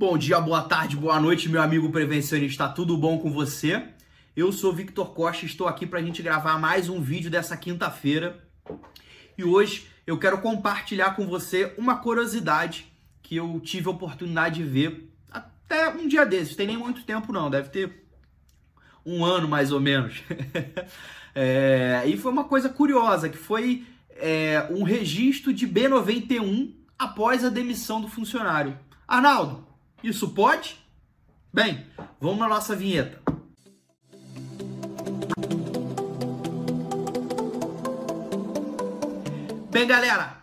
Bom dia, boa tarde, boa noite, meu amigo prevencionista. Tudo bom com você? Eu sou Victor Costa, estou aqui para a gente gravar mais um vídeo dessa quinta-feira. E hoje eu quero compartilhar com você uma curiosidade que eu tive a oportunidade de ver até um dia desses. Tem nem muito tempo não, deve ter um ano mais ou menos. é, e foi uma coisa curiosa, que foi é, um registro de B91 após a demissão do funcionário. Arnaldo, isso pode? Bem, vamos na nossa vinheta. Bem, galera,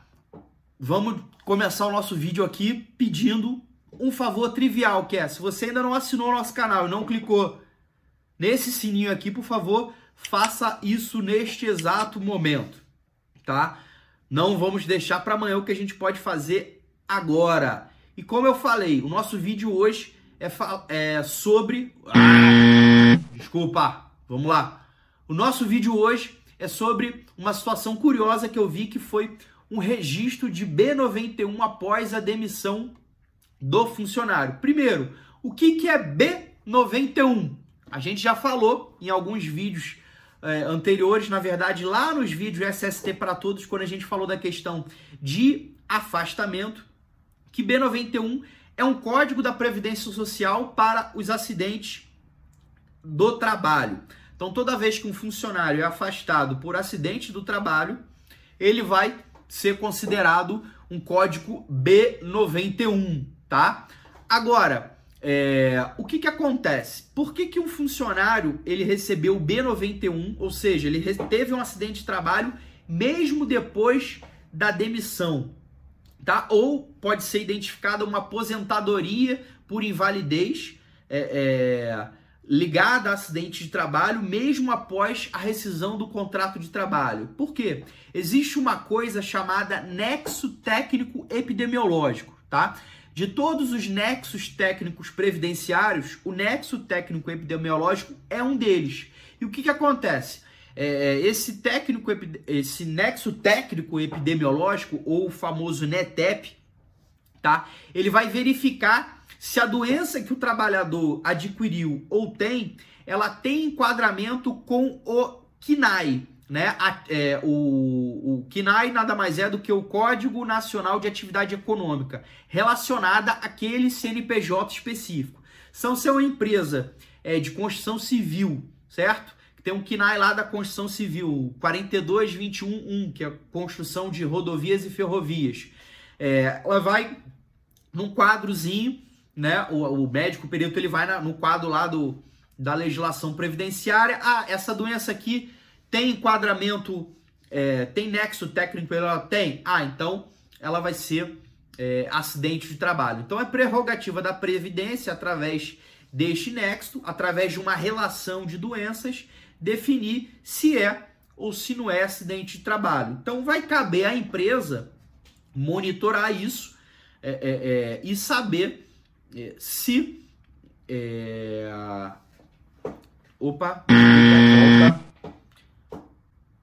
vamos começar o nosso vídeo aqui pedindo um favor trivial, que é, se você ainda não assinou o nosso canal e não clicou nesse sininho aqui, por favor, faça isso neste exato momento, tá? Não vamos deixar para amanhã o que a gente pode fazer agora. E como eu falei, o nosso vídeo hoje é, é sobre. Ah, desculpa, vamos lá. O nosso vídeo hoje é sobre uma situação curiosa que eu vi que foi um registro de B91 após a demissão do funcionário. Primeiro, o que, que é B91? A gente já falou em alguns vídeos é, anteriores, na verdade, lá nos vídeos SST para todos, quando a gente falou da questão de afastamento que B91 é um código da Previdência Social para os acidentes do trabalho. Então, toda vez que um funcionário é afastado por acidente do trabalho, ele vai ser considerado um código B91, tá? Agora, é, o que, que acontece? Por que, que um funcionário ele recebeu o B91, ou seja, ele teve um acidente de trabalho mesmo depois da demissão? Tá? Ou pode ser identificada uma aposentadoria por invalidez é, é, ligada a acidente de trabalho, mesmo após a rescisão do contrato de trabalho. Por quê? Existe uma coisa chamada nexo técnico epidemiológico, tá? De todos os nexos técnicos previdenciários, o nexo técnico epidemiológico é um deles. E o que, que acontece? É, é, esse técnico, esse nexo técnico epidemiológico, ou o famoso NETEP, tá? Ele vai verificar se a doença que o trabalhador adquiriu ou tem, ela tem enquadramento com o KNAI, né? A, é, o, o KNAI nada mais é do que o Código Nacional de Atividade Econômica, relacionada àquele CNPJ específico. São se é uma empresa é, de construção civil, certo? Tem um KNAI lá da Construção Civil, 42211, que é construção de rodovias e ferrovias. É, ela vai num quadrozinho, né? O, o médico perito ele vai na, no quadro lá do, da legislação previdenciária. Ah, essa doença aqui tem enquadramento, é, tem nexo técnico, ela tem. Ah, então ela vai ser é, acidente de trabalho. Então é prerrogativa da Previdência, através deste nexo, através de uma relação de doenças, definir se é ou se não é acidente de trabalho. Então vai caber à empresa monitorar isso é, é, é, e saber é, se. É, opa, opa,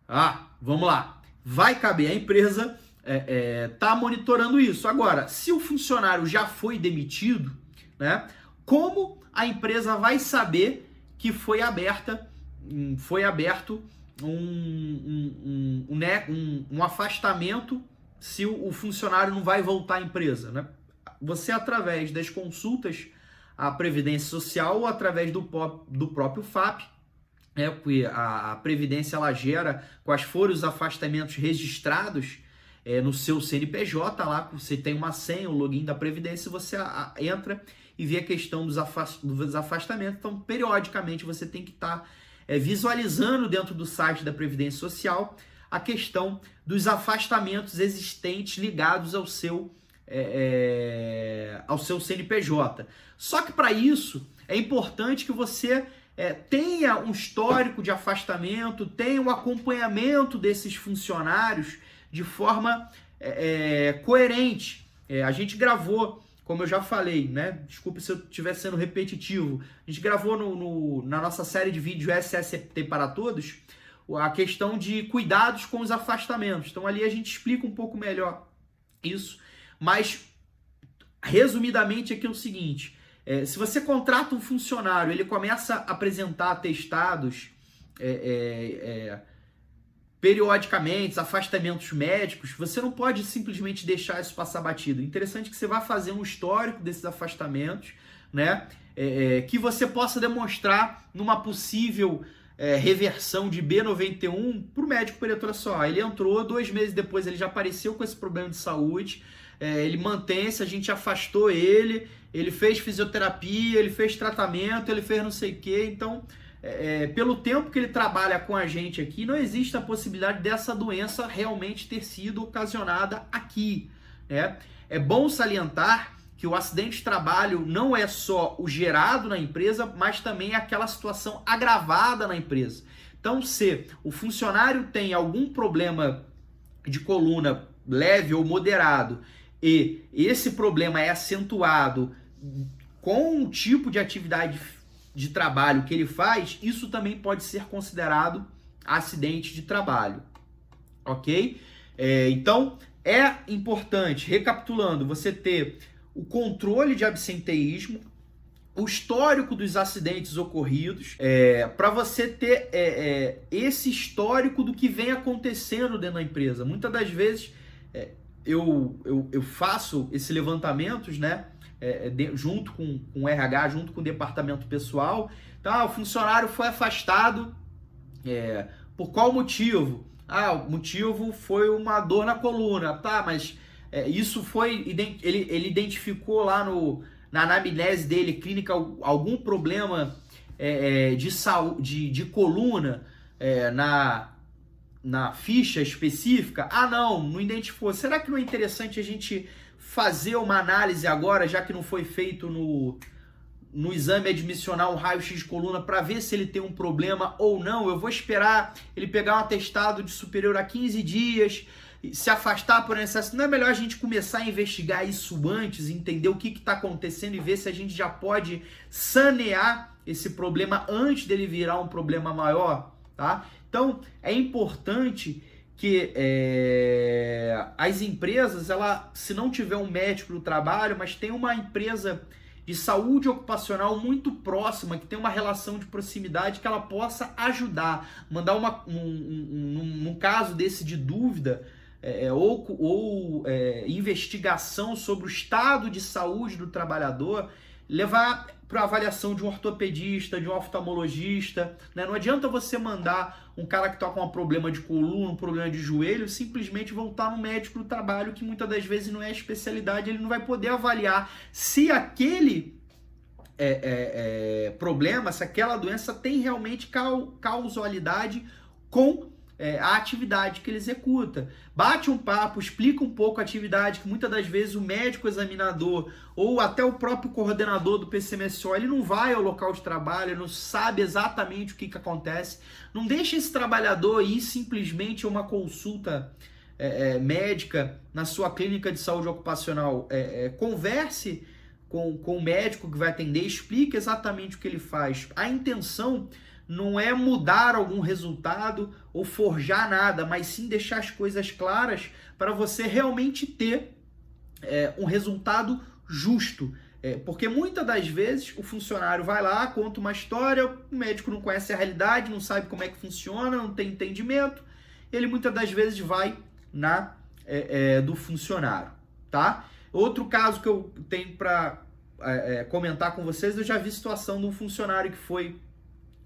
Ah, vamos lá. Vai caber à empresa é, tá monitorando isso. Agora, se o funcionário já foi demitido, né? Como a empresa vai saber que foi aberta foi aberto um, um, um, né, um, um afastamento se o, funcionário não vai voltar à empresa. Né? Você, através das consultas à Previdência Social ou através do, do próprio FAP, é, porque a, a Previdência ela gera quais foram os afastamentos registrados é, no seu CNPJ, lá você tem uma senha, o login da Previdência, você a, a, entra e vê a questão dos, afast, dos afastamentos. Então, periodicamente, você tem que estar tá é, visualizando dentro do site da Previdência Social a questão dos afastamentos existentes ligados ao seu, é, é, ao seu CNPJ. Só que para isso é importante que você é, tenha um histórico de afastamento, tenha um acompanhamento desses funcionários de forma é, é, coerente. É, a gente gravou como eu já falei, né? Desculpe se eu estiver sendo repetitivo. A gente gravou no, no, na nossa série de vídeos SST para todos a questão de cuidados com os afastamentos. Então ali a gente explica um pouco melhor isso, mas resumidamente aqui é o seguinte: é, se você contrata um funcionário, ele começa a apresentar atestados é, é, é, periodicamente, afastamentos médicos, você não pode simplesmente deixar isso passar batido. Interessante que você vá fazer um histórico desses afastamentos, né? É, é, que você possa demonstrar numa possível é, reversão de B91 para o médico olha só, ele entrou, dois meses depois ele já apareceu com esse problema de saúde, é, ele mantém-se, a gente afastou ele, ele fez fisioterapia, ele fez tratamento, ele fez não sei o que, então é, é, pelo tempo que ele trabalha com a gente aqui, não existe a possibilidade dessa doença realmente ter sido ocasionada aqui. Né? É bom salientar que o acidente de trabalho não é só o gerado na empresa, mas também aquela situação agravada na empresa. Então, se o funcionário tem algum problema de coluna leve ou moderado e esse problema é acentuado com o tipo de atividade de trabalho que ele faz, isso também pode ser considerado acidente de trabalho, ok? É, então é importante, recapitulando, você ter o controle de absenteísmo, o histórico dos acidentes ocorridos, é, para você ter é, é, esse histórico do que vem acontecendo dentro da empresa. Muitas das vezes é, eu, eu, eu faço esses levantamentos, né? É, é de, junto com, com o RH, junto com o departamento pessoal. Tá, o funcionário foi afastado. É, por qual motivo? Ah, o motivo foi uma dor na coluna. Tá, mas é, isso foi. Ele, ele identificou lá no, na anamnese dele clínica algum problema é, é de, saúde, de, de coluna na, na ficha específica? Ah, não, não identificou. Será que não é interessante a gente fazer uma análise agora, já que não foi feito no, no exame admissional um raio-x de coluna para ver se ele tem um problema ou não. Eu vou esperar ele pegar um atestado de superior a 15 dias, se afastar por excesso. Não é melhor a gente começar a investigar isso antes, entender o que está acontecendo e ver se a gente já pode sanear esse problema antes dele virar um problema maior, tá? Então é importante que é, as empresas, ela, se não tiver um médico no trabalho, mas tem uma empresa de saúde ocupacional muito próxima, que tem uma relação de proximidade, que ela possa ajudar, mandar uma, um, um, um, num caso desse de dúvida, é, é ou, ou é, investigação sobre o estado de saúde do trabalhador, levar para avaliação de um ortopedista, de um oftalmologista. Né? Não adianta você mandar um cara que está com um problema de coluna, um problema de joelho, simplesmente voltar no médico do trabalho, que muitas das vezes não é especialidade, ele não vai poder avaliar se aquele é, é, é, problema, se aquela doença tem realmente causalidade com é, a atividade que ele executa. Bate um papo, explica um pouco a atividade, que muitas das vezes o médico examinador ou até o próprio coordenador do PCMSO, ele não vai ao local de trabalho, não sabe exatamente o que, que acontece. Não deixe esse trabalhador ir simplesmente a uma consulta é, é, médica na sua clínica de saúde ocupacional. É, é, converse com, com o médico que vai atender, explique exatamente o que ele faz. A intenção não é mudar algum resultado ou forjar nada, mas sim deixar as coisas claras para você realmente ter é, um resultado justo. É, porque muitas das vezes o funcionário vai lá, conta uma história, o médico não conhece a realidade, não sabe como é que funciona, não tem entendimento, ele muitas das vezes vai na é, é do funcionário, tá? Outro caso que eu tenho para é, é, comentar com vocês, eu já vi situação de um funcionário que foi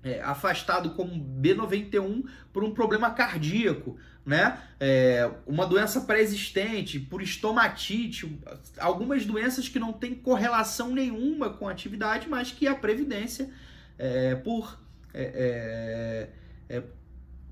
é, afastado como B91 por um problema cardíaco, né? É, uma doença pré-existente, por estomatite, algumas doenças que não têm correlação nenhuma com a atividade, mas que a Previdência, é, por. É, é, é,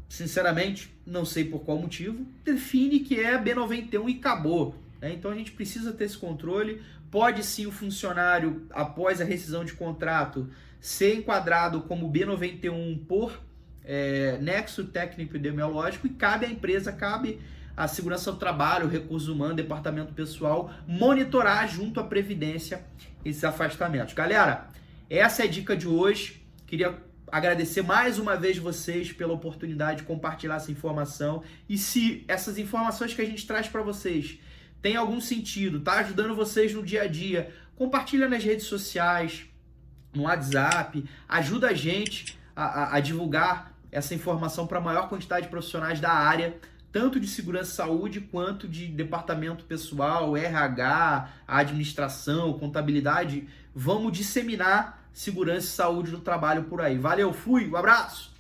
sinceramente, não sei por qual motivo, define que é B91 e acabou. Né? Então a gente precisa ter esse controle. Pode sim o funcionário, após a rescisão de contrato, ser enquadrado como B91 por é, nexo técnico epidemiológico e cabe à empresa, cabe à segurança do trabalho, recursos humanos, departamento pessoal, monitorar junto à Previdência esses afastamentos. Galera, essa é a dica de hoje. Queria agradecer mais uma vez vocês pela oportunidade de compartilhar essa informação. E se essas informações que a gente traz para vocês tem algum sentido, tá ajudando vocês no dia a dia, compartilha nas redes sociais, no WhatsApp, ajuda a gente a, a, a divulgar essa informação para a maior quantidade de profissionais da área, tanto de segurança e saúde quanto de departamento pessoal, RH, administração, contabilidade. Vamos disseminar segurança e saúde do trabalho por aí. Valeu, fui, um abraço!